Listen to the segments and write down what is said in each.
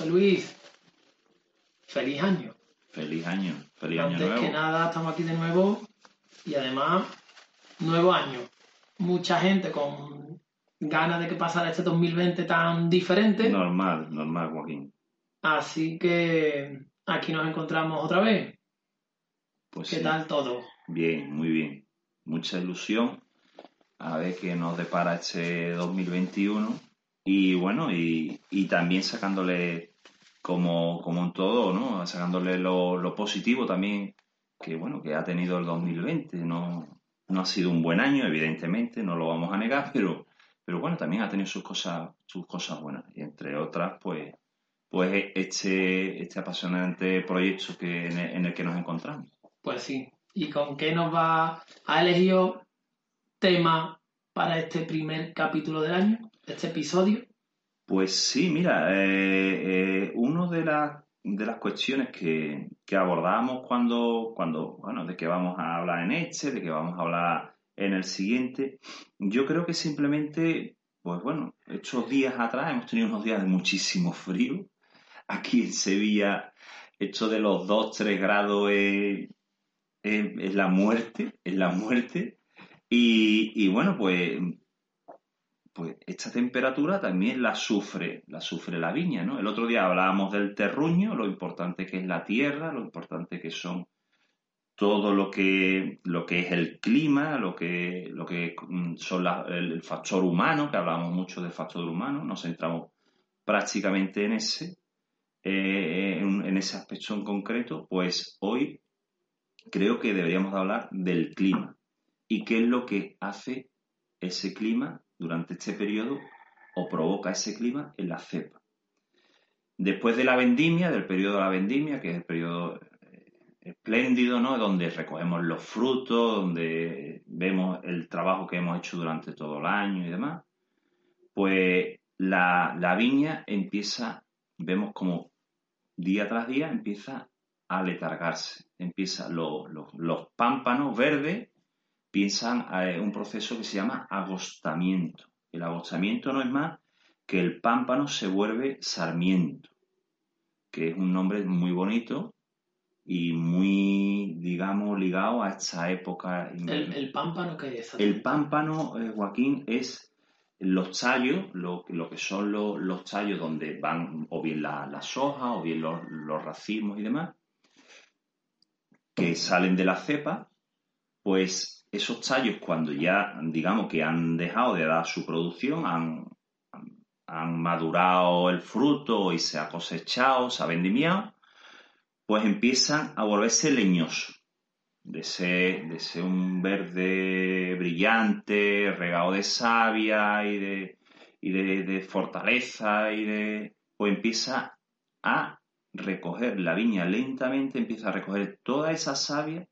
José Luis, feliz año. Feliz año, feliz año Antes nuevo. que nada, estamos aquí de nuevo y además, nuevo año. Mucha gente con ganas de que pasara este 2020 tan diferente. Normal, normal, Joaquín. Así que aquí nos encontramos otra vez. Pues ¿Qué sí. tal todo? Bien, muy bien. Mucha ilusión a ver qué nos depara este 2021 y bueno, y, y también sacándole como, como en todo, ¿no? Sacándole lo, lo positivo también que bueno, que ha tenido el 2020. No, no ha sido un buen año, evidentemente, no lo vamos a negar, pero, pero bueno, también ha tenido sus cosas, sus cosas buenas. Y entre otras, pues, pues este, este apasionante proyecto que, en el- que nos encontramos. Pues sí. ¿Y con qué nos va a elegir tema para este primer capítulo del año? Este episodio. Pues sí, mira, eh, eh, una de las, de las cuestiones que, que abordamos cuando, cuando, bueno, de que vamos a hablar en este, de que vamos a hablar en el siguiente, yo creo que simplemente, pues bueno, estos días atrás hemos tenido unos días de muchísimo frío. Aquí en Sevilla, esto de los 2, 3 grados es, es- es la muerte, es la muerte. Y, y bueno, pues pues esta temperatura también la sufre, la sufre la viña, ¿no? El otro día hablábamos del terruño, lo importante que es la tierra, lo importante que son todo lo que, lo que es el clima, lo que, lo que mm, son el, factor humano, que hablamos mucho del factor humano, nos centramos prácticamente en ese, eh, en, en ese aspecto en concreto, pues hoy creo que deberíamos de hablar del clima y qué es lo que hace ese clima durante este periodo o provoca ese clima en la cepa. Después de la vendimia, del periodo de la vendimia, que es el periodo eh, espléndido, ¿no? Donde recogemos los frutos, donde vemos el trabajo que hemos hecho durante todo el año y demás, pues la, viña empieza, vemos como día tras día empieza a letargarse, empieza lo- lo- los pámpanos verdes piensan a un proceso que se llama agostamiento. El agostamiento no es más que el pámpano se vuelve sarmiento, que es un nombre muy bonito y muy, digamos, ligado a esta época. El, el pámpano que es. El pámpano, eh, Joaquín, es los tallos, lo, lo que son los, los tallos donde van o bien la- las hojas o bien los, los racimos y demás, que salen de la cepa, pues esos tallos cuando ya, digamos, que han dejado de dar su producción, han, han- madurado el fruto y se ha cosechado, se ha vendimiado, pues empiezan a volverse leñosos. De ser un verde brillante, regado de savia y de, y de, de fortaleza y de... pues empieza a recoger la viña lentamente, empieza a recoger toda esa savia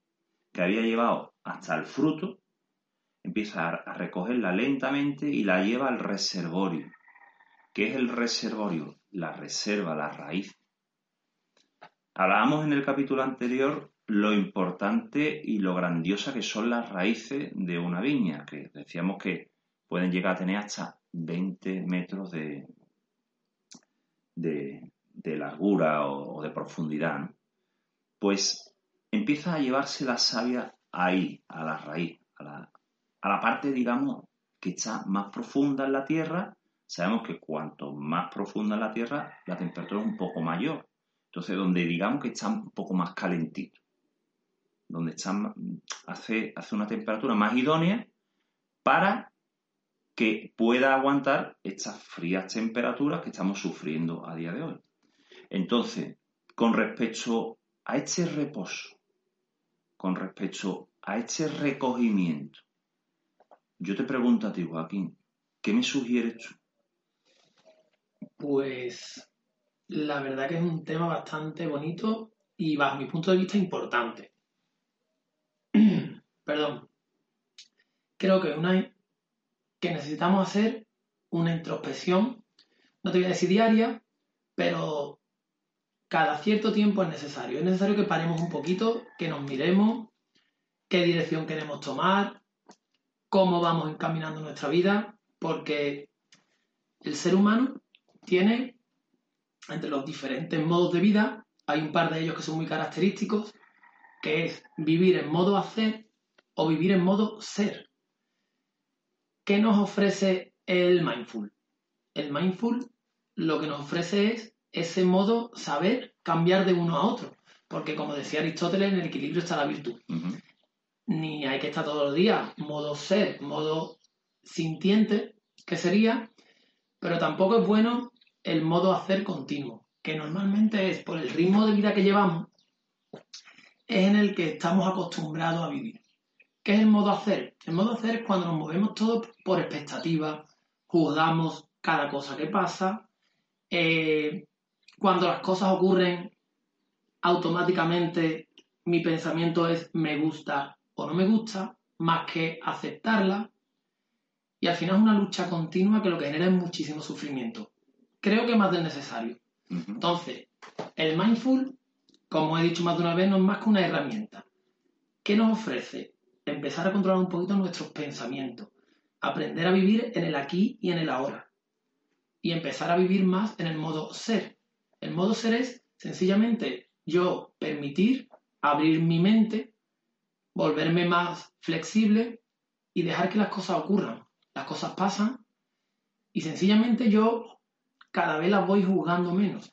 que había llevado hasta el fruto, empieza a, recogerla lentamente y la lleva al reservorio. ¿Qué es el reservorio? La reserva, la raíz. Hablábamos en el capítulo anterior lo importante y lo grandiosa que son las raíces de una viña, que decíamos que pueden llegar a tener hasta 20 metros de, de, de largura o, de profundidad. Pues empieza a llevarse la savia ahí, a la raíz, a la, a la parte, digamos, que está más profunda en la tierra. Sabemos que cuanto más profunda en la tierra, la temperatura es un poco mayor. Entonces, donde digamos que está un poco más calentito, donde está, hace, hace una temperatura más idónea para que pueda aguantar estas frías temperaturas que estamos sufriendo a día de hoy. Entonces, con respecto a este reposo, con respecto a este recogimiento, yo te pregunto a ti, Joaquín, ¿qué me sugieres tú? Pues la verdad que es un tema bastante bonito y bajo mi punto de vista importante. Perdón. Creo que, una, que necesitamos hacer una introspección, no te voy a decir diaria, pero cada cierto tiempo es necesario. Es necesario que paremos un poquito, que nos miremos, qué dirección queremos tomar, cómo vamos encaminando nuestra vida, porque el ser humano tiene, entre los diferentes modos de vida, hay un par de ellos que son muy característicos, que es vivir en modo hacer o vivir en modo ser. ¿Qué nos ofrece el mindful? El mindful lo que nos ofrece es ese modo saber cambiar de uno a otro, porque como decía Aristóteles, en el equilibrio está la virtud. Ni hay que estar todos los días modo ser, modo sintiente, que sería, pero tampoco es bueno el modo hacer continuo, que normalmente es por el ritmo de vida que llevamos, es en el que estamos acostumbrados a vivir. ¿Qué es el modo hacer? El modo hacer es cuando nos movemos todos por expectativa, juzgamos cada cosa que pasa, eh, cuando las cosas ocurren automáticamente mi pensamiento es me gusta o no me gusta, más que aceptarla. Y al final es una lucha continua que lo que genera es muchísimo sufrimiento. Creo que más del necesario. Entonces, el mindful, como he dicho más de una vez, no es más que una herramienta. ¿Qué nos ofrece? Empezar a controlar un poquito nuestros pensamientos, aprender a vivir en el aquí y en el ahora, y empezar a vivir más en el modo ser. El modo ser es sencillamente yo permitir abrir mi mente, volverme más flexible y dejar que las cosas ocurran. Las cosas pasan y sencillamente yo cada vez las voy juzgando menos.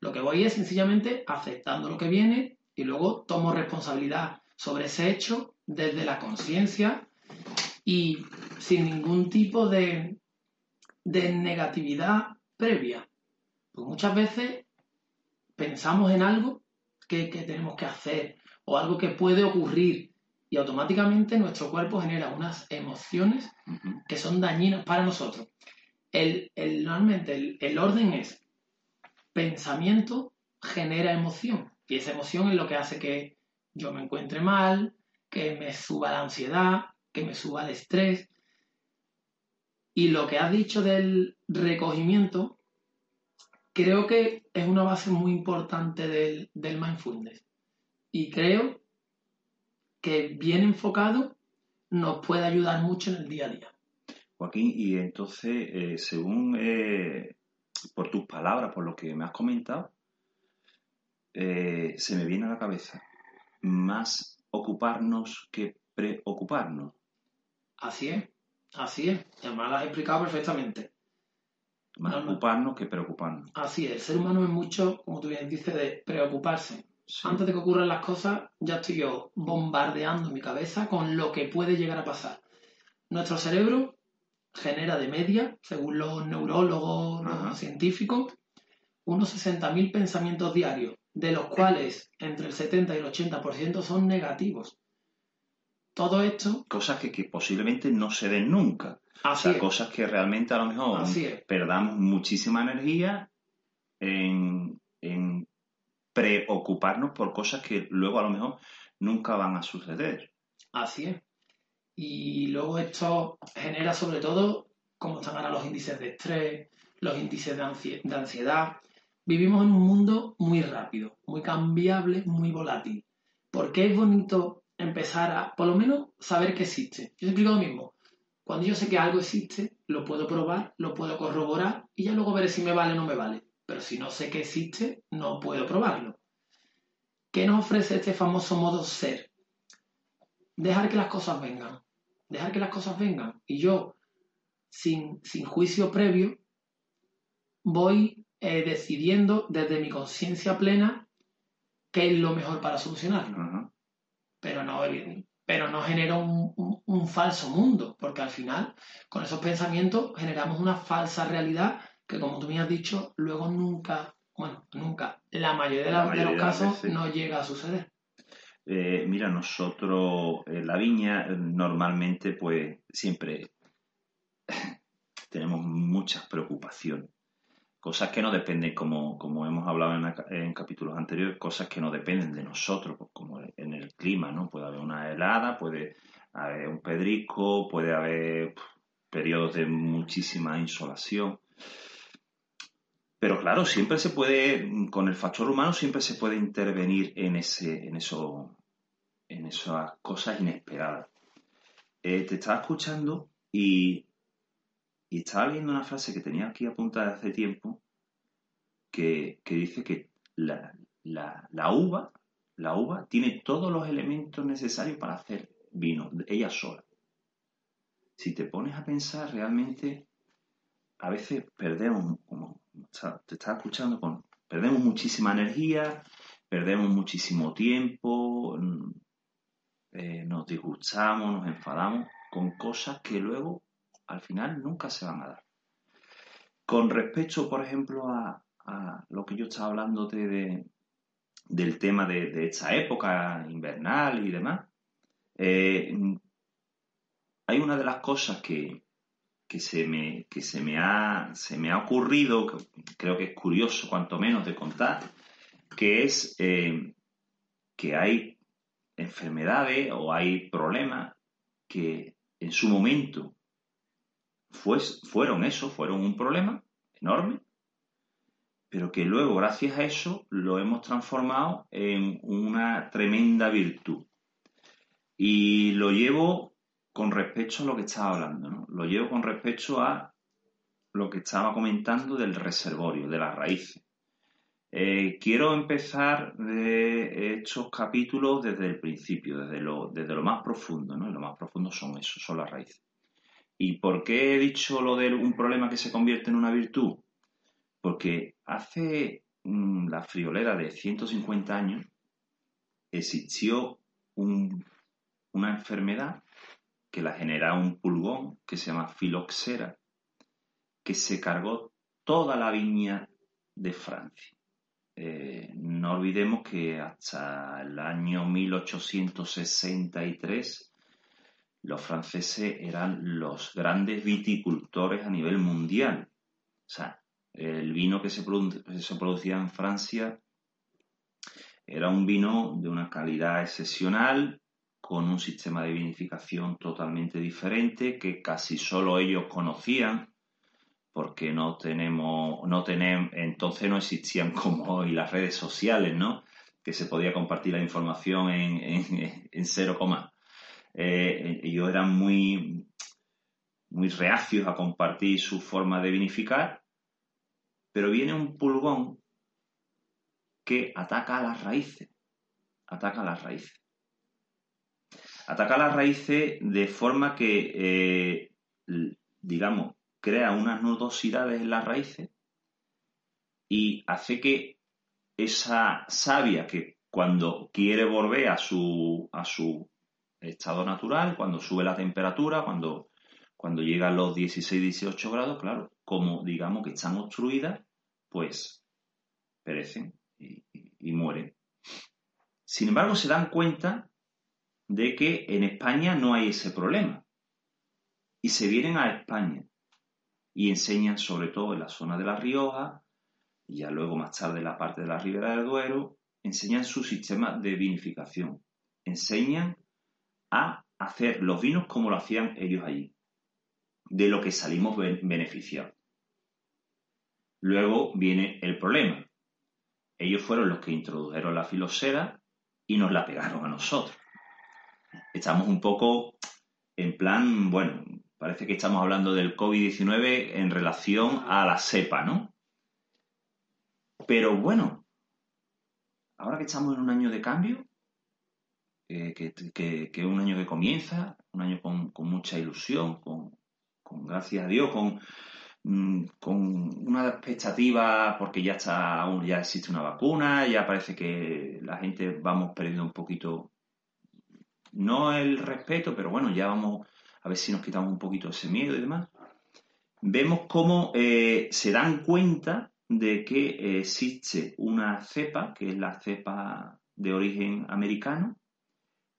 Lo que voy es sencillamente aceptando lo que viene y luego tomo responsabilidad sobre ese hecho desde la conciencia y sin ningún tipo de, de negatividad previa. Pues muchas veces pensamos en algo que, tenemos que hacer o algo que puede ocurrir y automáticamente nuestro cuerpo genera unas emociones que son dañinas para nosotros. El, normalmente el, orden es pensamiento genera emoción y esa emoción es lo que hace que yo me encuentre mal, que me suba la ansiedad, que me suba el estrés. Y lo que has dicho del recogimiento creo que es una base muy importante del, mindfulness. Y creo que bien enfocado nos puede ayudar mucho en el día a día. Joaquín, y entonces, eh, según eh, por tus palabras, por lo que me has comentado, eh, se me viene a la cabeza más ocuparnos que preocuparnos. Así es, así es. Además lo has explicado perfectamente. Más ocuparnos que preocuparnos. Así es, el ser humano es mucho, como tú bien dices, de preocuparse. Antes de que ocurran las cosas, ya estoy yo bombardeando mi cabeza con lo que puede llegar a pasar. Nuestro cerebro genera de media, según los neurólogos, los científicos, unos 60.000 pensamientos diarios, de los cuales entre el 70 y el 80% son negativos. Todo esto... Cosas que, posiblemente no se den nunca. O sea, cosas que realmente a lo mejor perdamos muchísima energía en, preocuparnos por cosas que luego a lo mejor nunca van a suceder. Así es. Y luego esto genera sobre todo cómo están ahora los índices de estrés, los índices de ansiedad. Vivimos en un mundo muy rápido, muy cambiable, muy volátil. ¿Por qué es bonito empezar a, por lo menos, saber que existe. Yo siempre digo lo mismo. Cuando yo sé que algo existe, lo puedo probar, lo puedo corroborar y ya luego veré si me vale o no me vale. Pero si no sé que existe, no puedo probarlo. ¿Qué nos ofrece este famoso modo ser? Dejar que las cosas vengan. Dejar que las cosas vengan. Y yo, sin, sin juicio previo, voy eh, decidiendo desde mi conciencia plena qué es lo mejor para solucionarlo pero no, pero no genera un, falso mundo, porque al final, con esos pensamientos, generamos una falsa realidad que, como tú me has dicho, luego nunca bueno, nunca, la mayoría de, los casos no llega a suceder. Eh, mira, nosotros en la viña normalmente pues siempre tenemos muchas preocupaciones. Cosas que no dependen, como, como hemos hablado en, capítulos anteriores, cosas que no dependen de nosotros, pues, como en el clima, ¿no? Puede haber una helada, puede haber un pedrisco, puede haber periodos de muchísima insolación. Pero claro, siempre se puede, con el factor humano siempre se puede intervenir en, ese, en, eso, en esas cosas inesperadas. Eh, te estaba escuchando y, y, estaba leyendo una frase que tenía aquí apuntada hace tiempo que, dice que la, uva, la uva tiene todos los elementos necesarios para hacer vino, ella sola. Si te pones a pensar realmente, a veces perdemos, como te estaba escuchando, perdemos muchísima energía, perdemos muchísimo tiempo, mm, eh, nos disgustamos, nos enfadamos con cosas que luego al final nunca se van a dar. Con respecto, por ejemplo, a, lo que yo estaba hablando de, del tema de, esta época invernal y demás, eh, hay una de las cosas que, que se me, que se me, ha, se me ha ocurrido, que creo que es curioso cuanto menos de contar, que es eh, que hay enfermedades o hay problemas que en su momento fueron eso, fueron un problema enorme, pero que luego, gracias a eso, lo hemos transformado en una tremenda virtud. Y lo llevo con respecto a lo que estaba hablando, ¿no? Lo llevo con respecto a lo que estaba comentando del reservorio, de las raíces. Eh, quiero empezar de estos capítulos desde el principio, desde lo, desde lo más profundo, ¿no? Y lo más profundo son eso, son las raíces. ¿Y por qué he dicho lo de un problema que se convierte en una virtud? Porque hace mm, la friolera de 150 años existió una enfermedad que la genera un pulgón que se llama filoxera, que se cargó toda la viña de Francia. Eh, no olvidemos que hasta el año 1863 los franceses eran los grandes viticultores a nivel mundial. O sea, el vino que se, se producía en Francia era un vino de una calidad excepcional, con un sistema de vinificación totalmente diferente que casi solo ellos conocían porque no tenemos, no tenemos, entonces no existían como hoy las redes sociales, ¿no? Que se podía compartir la información en, en, cero coma. Eh, ellos eran muy, muy reacios a compartir su forma de vinificar, pero viene un pulgón que ataca a las raíces, ataca a las raíces. Ataca las raíces de forma que, eh, digamos, crea unas nudosidades en las raíces y hace que esa savia que cuando quiere volver a su, a su estado natural, cuando sube la temperatura, cuando, cuando llega a los 16-18 grados, claro, como digamos que están obstruidas, pues perecen y mueren. Sin embargo, se dan cuenta de que en España no hay ese problema. Y se vienen a España y enseñan sobre todo en la zona de La Rioja, y ya luego más tarde en la parte de la Ribera del Duero, enseñan su sistema de vinificación. Enseñan a hacer los vinos como lo hacían ellos allí, de lo que salimos beneficiados. Luego viene el problema. Ellos fueron los que introdujeron la filosera y nos la pegaron a nosotros estamos un poco en plan, bueno, parece que estamos hablando del COVID-19 en relación a la cepa, ¿no? Pero bueno, ahora que estamos en un año de cambio, que, es un año que comienza, un año con, mucha ilusión, con, gracias a Dios, con, mm, con una expectativa porque ya está, ya existe una vacuna, ya parece que la gente vamos perdiendo un poquito no el respeto, pero bueno, ya vamos a ver si nos quitamos un poquito ese miedo y demás. Vemos cómo eh, se dan cuenta de que existe una cepa, que es la cepa de origen americano,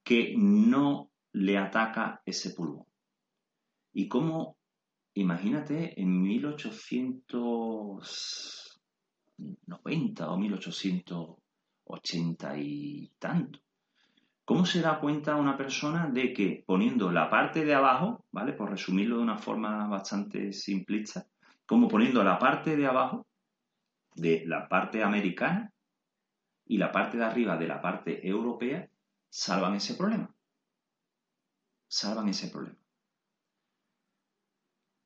que no le ataca ese pulgón. Y cómo, imagínate, en 1890 o 1880 y tanto, ¿cómo se da cuenta una persona de que poniendo la parte de abajo, ¿vale? Por resumirlo de una forma bastante simplista, como poniendo la parte de abajo de la parte americana y la parte de arriba de la parte europea salvan ese problema. Salvan ese problema.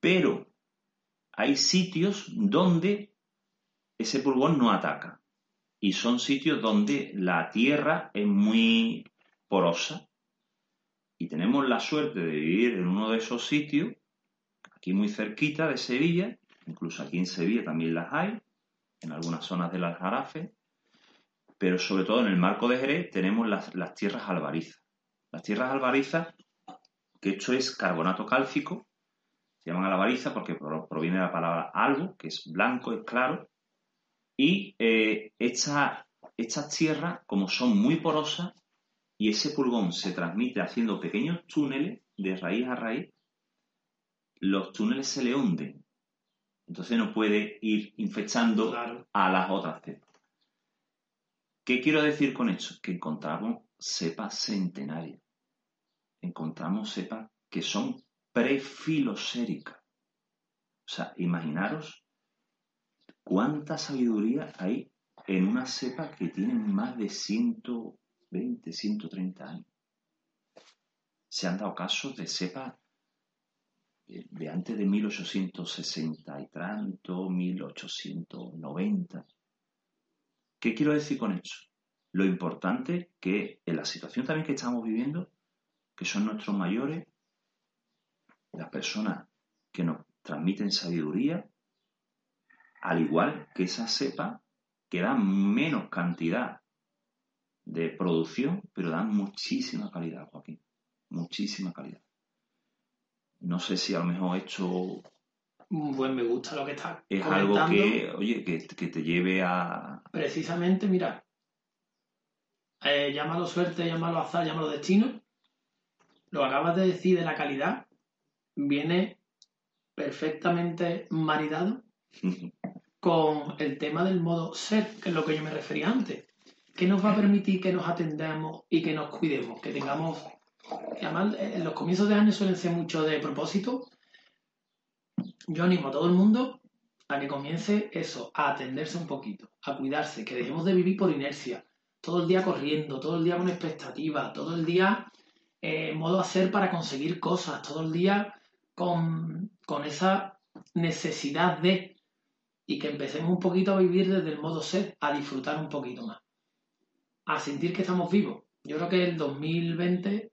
Pero hay sitios donde ese pulgón no ataca. Y son sitios donde la tierra es muy porosa. Y tenemos la suerte de vivir en uno de esos sitios, aquí muy cerquita de Sevilla, incluso aquí en Sevilla también las hay, en algunas zonas del Aljarafe, pero sobre todo en el marco de Jerez tenemos las, las tierras albarizas. Las tierras albarizas, que esto es carbonato cálcico, se llaman albariza porque proviene de la palabra algo, que es blanco, es claro, y eh, estas tierras, como son muy porosas, y ese pulgón se transmite haciendo pequeños túneles de raíz a raíz, los túneles se le hunden. Entonces no puede ir infectando a las otras cepas. ¿Qué quiero decir con esto? Que encontramos cepas centenarias. Encontramos cepas que son prefiloséricas. O sea, imaginaros cuánta sabiduría hay en una cepa que tiene más de 120, 130 años. Se han dado casos de cepas de antes de 1860 y tanto, 1890. ¿Qué quiero decir con eso? Lo importante que en la situación también que estamos viviendo, que son nuestros mayores, las personas que nos transmiten sabiduría, al igual que esa cepa que dan menos cantidad de producción, pero dan muchísima calidad, Joaquín. Muchísima calidad. No sé si a lo mejor hecho Pues me gusta lo que estás es algo que, oye, que, te lleve a... Precisamente, mira, eh, llámalo suerte, llámalo azar, llámalo destino. Lo acabas de decir de la calidad viene perfectamente maridado con el tema del modo ser, que es lo que yo me refería antes. que nos va a permitir que nos atendamos y que nos cuidemos? Que tengamos. además, en los comienzos de año suelen ser mucho de propósito. Yo animo a todo el mundo a que comience eso, a atenderse un poquito, a cuidarse, que dejemos de vivir por inercia, todo el día corriendo, todo el día con expectativa, todo el día en eh, modo hacer para conseguir cosas, todo el día con, con esa necesidad de y que empecemos un poquito a vivir desde el modo ser, a disfrutar un poquito más, a sentir que estamos vivos. Yo creo que el 2020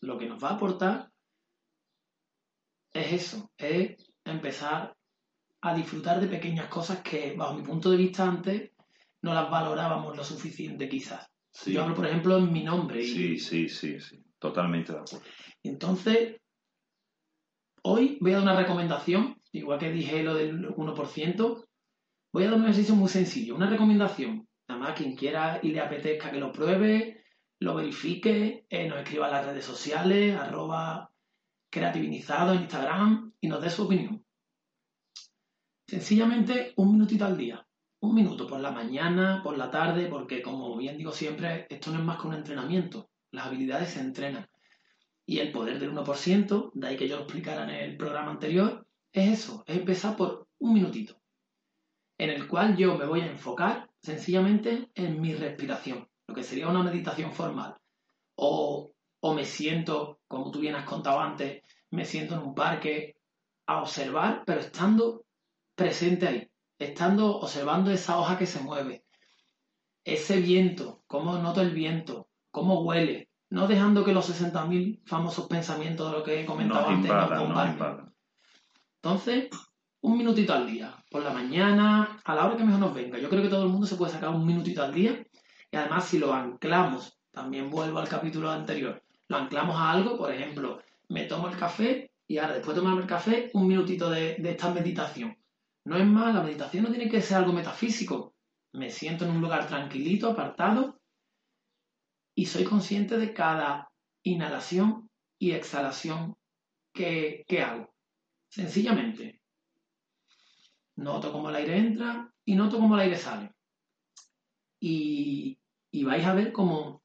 lo que nos va a aportar es eso, es empezar a disfrutar de pequeñas cosas que, bajo mi punto de vista, antes no las valorábamos lo suficiente quizás. Yo hablo, por ejemplo, en mi nombre. Sí, sí, sí, sí, totalmente de acuerdo. Entonces, Hoy voy a dar una recomendación, igual que dije lo del 1%, voy a dar un ejercicio muy sencillo, una recomendación. Nada más quien quiera y le apetezca que lo pruebe, lo verifique, eh, nos escriba en las redes sociales, arroba creativizado en Instagram y nos dé su opinión. Sencillamente un minutito al día. Un minuto por la mañana, por la tarde, porque como bien digo siempre, esto no es más que un entrenamiento. Las habilidades se entrenan. Y el poder del 1%, de ahí que yo lo explicara en el programa anterior, es eso, es empezar por un minutito, en el cual yo me voy a enfocar sencillamente en mi respiración, lo que sería una meditación formal. O, o me siento, como tú bien has contado antes, me siento en un parque a observar, pero estando presente ahí, estando observando esa hoja que se mueve, ese viento, cómo noto el viento, cómo huele, no dejando que los 60.000 famosos pensamientos de lo que he comentado antes nos Entonces, un minutito al día, por la mañana, a la hora que mejor nos venga. Yo creo que todo el mundo se puede sacar un minutito al día y además si lo anclamos, también vuelvo al capítulo anterior, lo anclamos a algo, por ejemplo, me tomo el café y ahora después de tomarme el café, un minutito de, de esta meditación. No es más, la meditación no tiene que ser algo metafísico. Me siento en un lugar tranquilito, apartado, y soy consciente de cada inhalación y exhalación que, que hago. Sencillamente, noto cómo el aire entra y noto cómo el aire sale. Y, y vais a ver cómo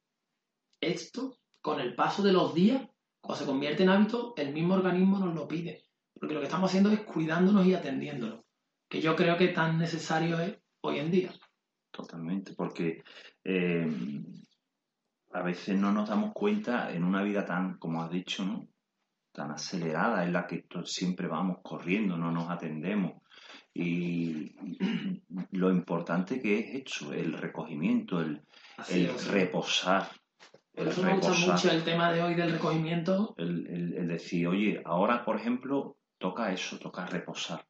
esto, con el paso de los días, cuando se convierte en hábito, el mismo organismo nos lo pide. Porque lo que estamos haciendo es cuidándonos y atendiéndonos, que yo creo que tan necesario es hoy en día. Totalmente, porque eh, a veces no nos damos cuenta en una vida tan, como has dicho, ¿no? tan acelerada en la que siempre vamos corriendo, no nos atendemos. Y lo importante que es hecho, el recogimiento, el, el reposar. Por eso me gusta mucho el tema de hoy del recogimiento. El, decir, oye, ahora, por ejemplo, toca eso, toca reposar.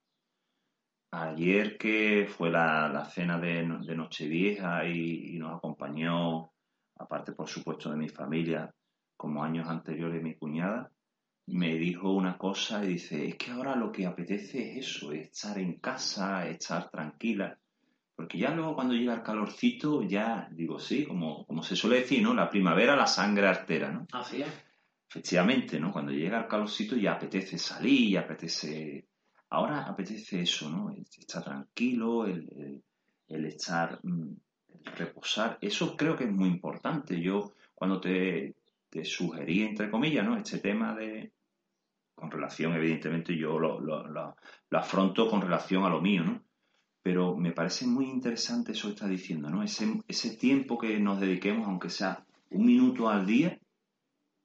Ayer que fue la, cena de, de Nochevieja y, y, nos acompañó, aparte por supuesto de mi familia, como años anteriores mi cuñada, me dijo una cosa y dice, es que ahora lo que apetece es eso, estar en casa, estar tranquila. Porque ya luego cuando llega el calorcito, ya digo, sí, como, como se suele decir, ¿no? La primavera la sangre artera, ¿no? Así es. Efectivamente, ¿no? Cuando llega el calorcito ya apetece salir, ya apetece... Ahora apetece eso, ¿no? Estar tranquilo, el, el, estar, mm, el reposar. Eso creo que es muy importante. Yo cuando te, te sugerí, entre comillas, ¿no? Este tema de, con relación, evidentemente, yo lo, lo, afronto con relación a lo mío, ¿no? Pero me parece muy interesante eso que está diciendo, ¿no? Ese, ese tiempo que nos dediquemos, aunque sea un minuto al día,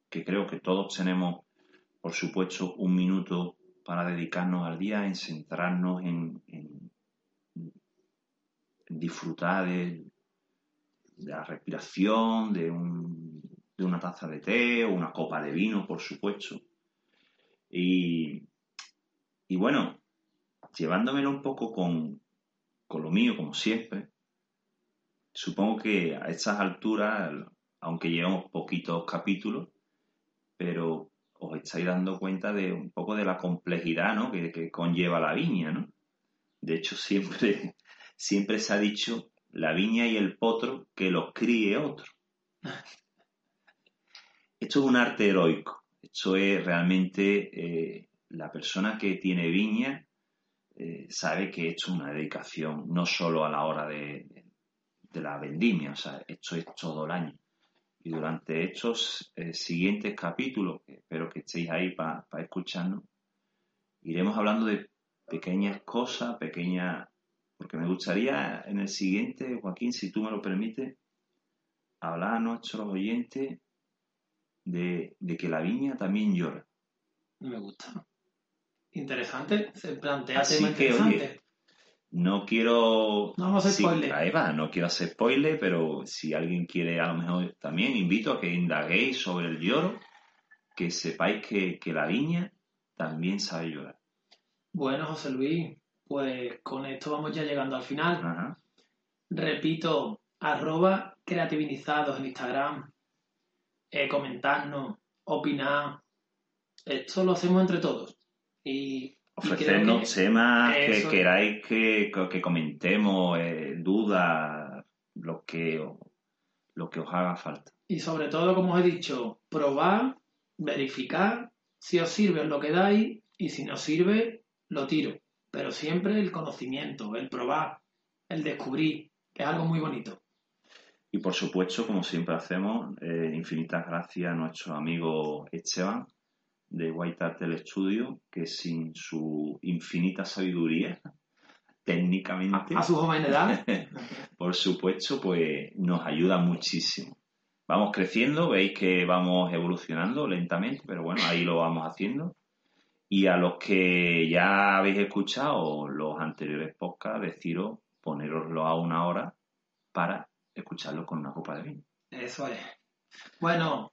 que creo que todos tenemos, por supuesto, un minuto para dedicarnos al día, en centrarnos en, disfrutar de, de la respiración, de un de una taza de té o una copa de vino, por supuesto. Y, y bueno, llevándomelo un poco con, con lo mío, como siempre, supongo que a estas alturas, aunque llevamos poquitos capítulos, pero os estáis dando cuenta de un poco de la complejidad ¿no? que, conlleva la viña, ¿no? De hecho, siempre, siempre se ha dicho la viña y el potro que los críe otro. Esto es un arte heroico. Esto es realmente eh, la persona que tiene viña eh, sabe que esto es una dedicación no solo a la hora de, la vendimia, o sea, esto es todo el año. Y durante estos eh, siguientes capítulos, espero que estéis ahí para escucharnos, iremos hablando de pequeñas cosas, pequeñas, porque me gustaría en el siguiente, Joaquín, si tú me lo permites, hablar a nuestros oyentes de, que la viña también llora. Me gusta. Interesante, se plantea Así que, Oye, no quiero. No vamos a hacer spoiler. Ahí va, no quiero hacer spoiler, pero si alguien quiere, a lo mejor también invito a que indaguéis sobre el lloro, que sepáis que, que la viña también sabe llorar. Bueno, José Luis, pues con esto vamos ya llegando al final. Repito, arroba creativizados en Instagram, eh, comentarnos, opinar. Esto lo hacemos entre todos. Y, Ofrecernos temas que queráis que, que comentemos, eh, dudas, lo que, lo que os haga falta. Y sobre todo, como os he dicho, probar, verificar, si os sirve lo quedáis y si no sirve, lo tiro. Pero siempre el conocimiento, el probar, el descubrir, que es algo muy bonito. Y por supuesto, como siempre hacemos, eh, infinitas gracias a nuestro amigo Esteban de White Art del Estudio, que sin su infinita sabiduría, técnicamente. A, su joven edad. por supuesto, pues nos ayuda muchísimo. Vamos creciendo, veis que vamos evolucionando lentamente, pero bueno, ahí lo vamos haciendo. Y a los que ya habéis escuchado los anteriores podcasts, deciros, poneroslo a una hora para escucharlo con una copa de vino. Eso es. Bueno,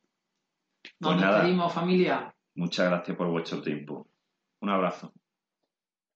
nos pues despedimos, familia. Muchas gracias por vuestro tiempo. Un abrazo.